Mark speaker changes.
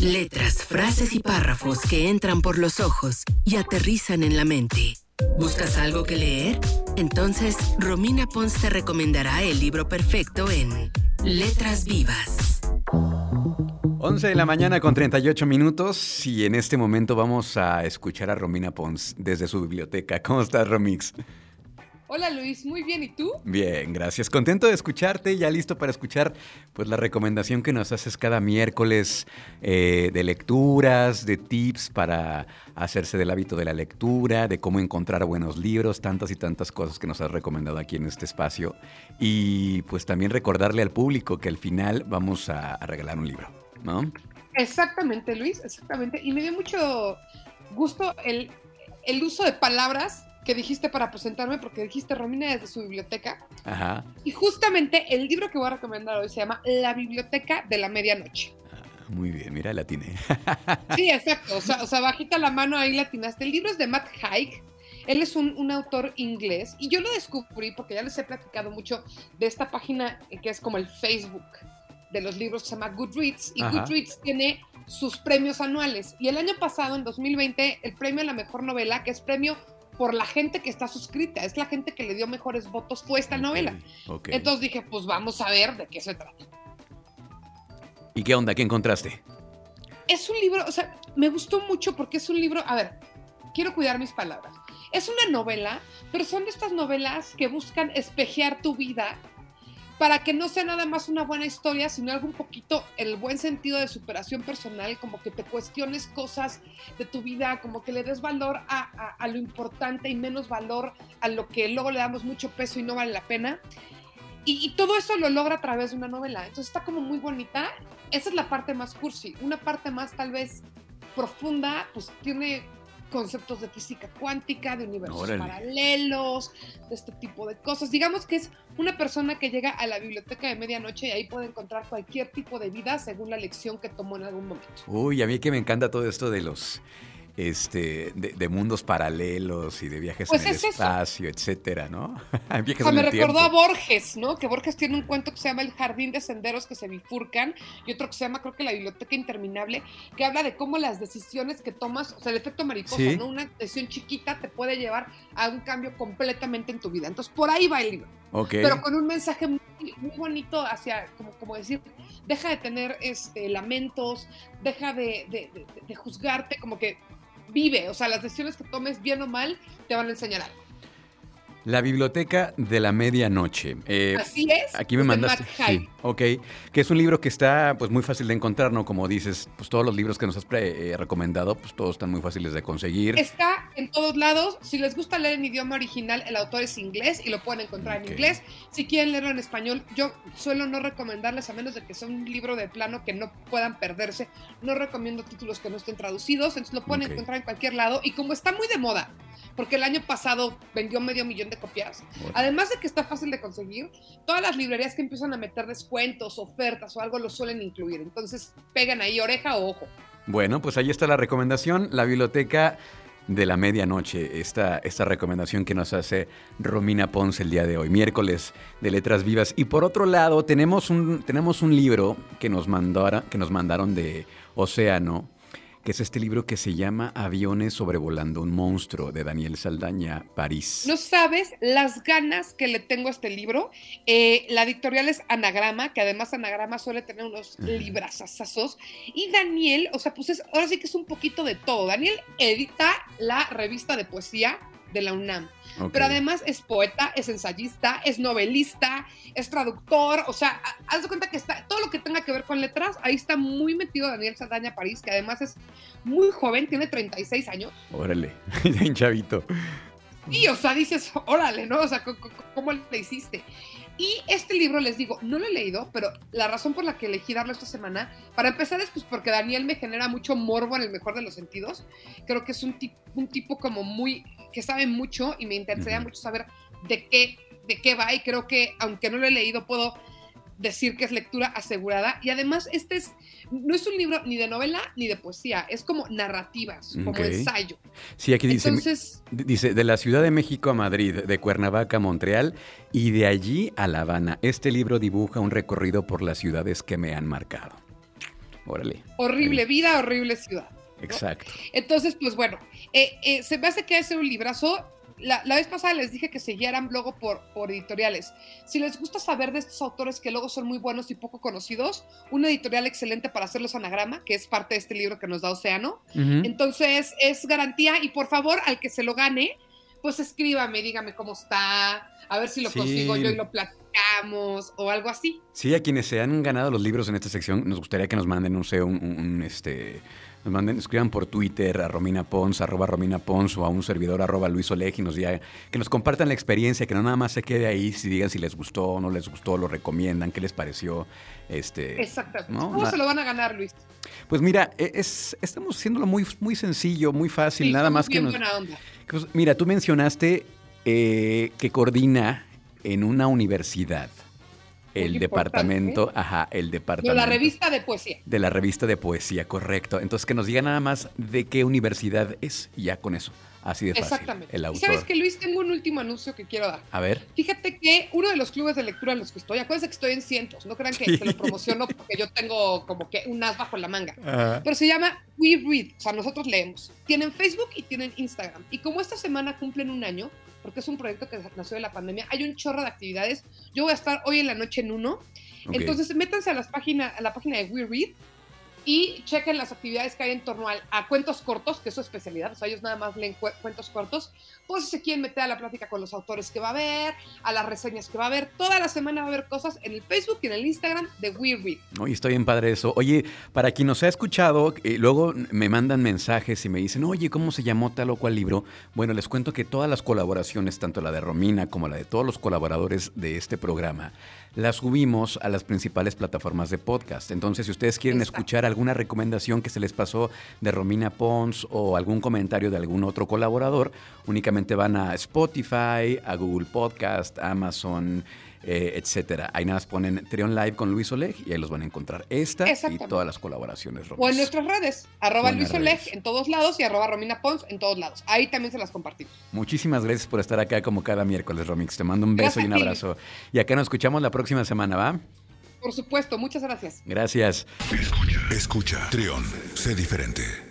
Speaker 1: Letras, frases y párrafos que entran por los ojos y aterrizan en la mente. ¿Buscas algo que leer? Entonces, Romina Pons te recomendará el libro perfecto en Letras Vivas.
Speaker 2: 11 de la mañana con 38 minutos y en este momento vamos a escuchar a Romina Pons desde su biblioteca. ¿Cómo estás, Romix?
Speaker 3: Hola Luis, muy bien, ¿y tú?
Speaker 2: Bien, gracias. Contento de escucharte, ya listo para escuchar pues la recomendación que nos haces cada miércoles eh, de lecturas, de tips para hacerse del hábito de la lectura, de cómo encontrar buenos libros, tantas y tantas cosas que nos has recomendado aquí en este espacio. Y pues también recordarle al público que al final vamos a, a regalar un libro, ¿no?
Speaker 3: Exactamente, Luis, exactamente. Y me dio mucho gusto el, el uso de palabras que dijiste para presentarme, porque dijiste Romina desde su biblioteca.
Speaker 2: Ajá.
Speaker 3: Y justamente el libro que voy a recomendar hoy se llama La Biblioteca de la Medianoche.
Speaker 2: Ah, Muy bien, mira, la tiene.
Speaker 3: Sí, exacto. O sea, o sea, bajita la mano ahí latinaste. El libro es de Matt Haig. Él es un, un autor inglés y yo lo descubrí porque ya les he platicado mucho de esta página que es como el Facebook de los libros que se llama Goodreads y
Speaker 2: Ajá.
Speaker 3: Goodreads tiene sus premios anuales y el año pasado en 2020 el premio a la mejor novela que es premio por la gente que está suscrita es la gente que le dio mejores votos fue esta novela entonces dije pues vamos a ver de qué se trata
Speaker 2: ¿Y qué onda? ¿Qué encontraste?
Speaker 3: es un libro, o sea, me gustó mucho porque es un libro, a ver, quiero cuidar mis palabras. Es una novela, pero son estas novelas que buscan espejear tu vida para que no sea nada más una buena historia, sino algo un poquito el buen sentido de superación personal, como que te cuestiones cosas de tu vida, como que le des valor a, a- a lo importante y menos valor a lo que luego le damos mucho peso y no vale la pena. Y, y todo eso lo logra a través de una novela. Entonces está como muy bonita. Esa es la parte más cursi. Una parte más tal vez profunda, pues tiene conceptos de física cuántica, de universos
Speaker 2: Órale.
Speaker 3: paralelos, de este tipo de cosas. Digamos que es una persona que llega a la biblioteca de medianoche y ahí puede encontrar cualquier tipo de vida según la lección que tomó en algún momento.
Speaker 2: Uy, a mí que me encanta todo esto de los este de, de mundos paralelos y de viajes
Speaker 3: Pues
Speaker 2: en el
Speaker 3: eso.
Speaker 2: espacio, etcétera, ¿no? viajes
Speaker 3: O sea, me recordó
Speaker 2: tiempo.
Speaker 3: a Borges, ¿no? Que Borges tiene un cuento que se llama El jardín de senderos que se bifurcan y otro que se llama, creo que La biblioteca interminable, que habla de cómo las decisiones que tomas, o sea, el efecto mariposa,
Speaker 2: Sí.
Speaker 3: ¿no? Una decisión chiquita te puede llevar a un cambio completamente en tu vida. Entonces, por ahí va el libro. Pero con un mensaje muy, muy bonito hacia, como, como decir, deja de tener este, lamentos, deja de, de- de- de juzgarte, como que vive, o sea, las decisiones que tomes, bien o mal, te van a enseñar algo.
Speaker 2: La biblioteca de la medianoche. Eh,
Speaker 3: Así es.
Speaker 2: Aquí me mandaste. Sí, ok. Que es un libro que está pues muy fácil de encontrar, ¿no? Como dices, pues todos los libros que nos has pre- eh, recomendado, pues todos están muy fáciles de conseguir.
Speaker 3: Está en todos lados. Si les gusta leer en idioma original, el autor es inglés y lo pueden encontrar en inglés. Si quieren leerlo en español, yo suelo no recomendarles, a menos de que sea un libro de plano que no puedan perderse. No recomiendo títulos que no estén traducidos, entonces lo pueden encontrar en cualquier lado. Y como está muy de moda, porque el año pasado vendió medio millón de copias, además de que está fácil de conseguir, todas las librerías que empiezan a meter descuentos, ofertas o algo lo suelen incluir. Entonces pegan ahí oreja o ojo.
Speaker 2: Bueno, pues ahí está la recomendación, la biblioteca de la medianoche, esta, esta recomendación que nos hace Romina Ponce el día de hoy, miércoles de Letras Vivas. Y por otro lado, tenemos un, tenemos un libro que nos, mandara- que nos mandaron de Océano, que es este libro que se llama Aviones sobrevolando un monstruo, de Daniel Saldaña, París.
Speaker 3: No sabes las ganas que le tengo a este libro. Eh, la editorial es Anagrama, que además Anagrama suele tener unos
Speaker 2: Ajá.
Speaker 3: librazazazos. Y Daniel, o sea, pues es, ahora sí que es un poquito de todo. Daniel edita la revista de poesía de la UNAM. Pero además es poeta, es ensayista, es novelista, es traductor, o sea, ha- haz de cuenta que está todo lo que tenga que ver con letras, ahí está muy metido Daniel Saldaña París, que además es muy joven, tiene 36 años.
Speaker 2: Órale, bien chavito.
Speaker 3: Y, o sea, dices, órale, ¿no? O sea, ¿cómo, cómo le hiciste? Y este libro, les digo, no lo he leído, pero la razón por la que elegí darlo esta semana, para empezar es pues porque Daniel me genera mucho morbo en el mejor de los sentidos. Creo que es un, tip- un tipo como muy, que sabe mucho y me interesaría mucho saber de qué, de qué va y creo que aunque no lo he leído puedo decir que es lectura asegurada. Y además, este es, no es un libro ni de novela ni de poesía, es como narrativas, como ensayo.
Speaker 2: Sí, aquí dice,
Speaker 3: Entonces,
Speaker 2: dice, de la Ciudad de México a Madrid, de Cuernavaca a Montreal y de allí a La Habana. Este libro dibuja un recorrido por las ciudades que me han marcado. Órale.
Speaker 3: Horrible vida, horrible ciudad.
Speaker 2: Exacto.
Speaker 3: Entonces, pues bueno, eh, eh, se me hace que es un librazo. La, la, vez pasada les dije que siguieran luego por, por editoriales. Si les gusta saber de estos autores que luego son muy buenos y poco conocidos, una editorial excelente para hacerlos anagrama, que es parte de este libro que nos da Océano. Uh -huh. Entonces, es garantía y por favor, al que se lo gane, pues escríbame, dígame cómo está, a ver si lo sí. consigo yo y lo platicamos o algo así.
Speaker 2: Sí, a quienes se han ganado los libros en esta sección, nos gustaría que nos manden, no sé, un, un este nos manden, escriban por Twitter a Romina Pons, arroba Romina Pons o a un servidor arroba Luis Oleg y nos digan, que nos compartan la experiencia, que no nada más se quede ahí, si digan si les gustó o no les gustó, lo recomiendan, qué les pareció. Este,
Speaker 3: Exactamente. ¿no? ¿Cómo se lo van a ganar, Luis?
Speaker 2: Pues mira, e, es, estamos haciéndolo muy, muy sencillo, muy fácil,
Speaker 3: sí,
Speaker 2: nada más que nos...
Speaker 3: Buena onda.
Speaker 2: Pues, mira, tú mencionaste eh, que coordina en una universidad el departamento, ajá, el departamento.
Speaker 3: De la revista de poesía.
Speaker 2: De la revista de poesía, correcto. Entonces que nos diga nada más de qué universidad es y ya con eso. Así de fácil.
Speaker 3: Exactamente.
Speaker 2: El autor.
Speaker 3: Y sabes que Luis, tengo un último anuncio que quiero dar.
Speaker 2: A ver.
Speaker 3: Fíjate que uno de los clubes de lectura en los que estoy, acuérdense que estoy en cientos, no crean que sí. te lo promociono porque yo tengo como que un as bajo la manga. Ajá. Pero se llama We Read, o sea, nosotros leemos. Tienen Facebook y tienen Instagram. Y como esta semana cumplen un año, porque es un proyecto que nació de la pandemia, hay un chorro de actividades. Yo voy a estar hoy en la noche en uno. Okay. Entonces, métanse a, las página, a la página de We Read y chequen las actividades que hay en torno a, a, cuentos cortos, que es su especialidad, o sea, ellos nada más leen cu cuentos cortos, pues si se quieren meter a la plática con los autores que va a haber, a las reseñas que va a haber, toda la semana va a haber cosas en el Facebook y en el Instagram de We Read.
Speaker 2: Oye, estoy bien padre eso. Oye, para quien nos ha escuchado, eh, luego me mandan mensajes y me dicen, oye, ¿cómo se llamó tal o cual libro? Bueno, les cuento que todas las colaboraciones, tanto la de Romina como la de todos los colaboradores de este programa, las subimos a las principales plataformas de podcast. Entonces, si ustedes quieren Exacto. escuchar alguna recomendación que se les pasó de Romina Pons o algún comentario de algún otro colaborador, únicamente van a Spotify, a Google Podcast, Amazon, eh, etcétera. Ahí nada más ponen Trion Live con Luis Oleg y ahí los van a encontrar. Esta y todas las colaboraciones.
Speaker 3: O en nuestras redes, arroba Luis Oleg en todos lados y arroba Romina Pons en todos lados. Ahí también se las compartimos.
Speaker 2: Muchísimas gracias por estar acá como cada miércoles, Romix. Te mando un beso
Speaker 3: gracias
Speaker 2: y un abrazo. Y acá nos escuchamos la próxima semana, ¿va?
Speaker 3: Por supuesto, muchas gracias.
Speaker 2: Gracias.
Speaker 4: Escucha, escucha. Trión, sé diferente.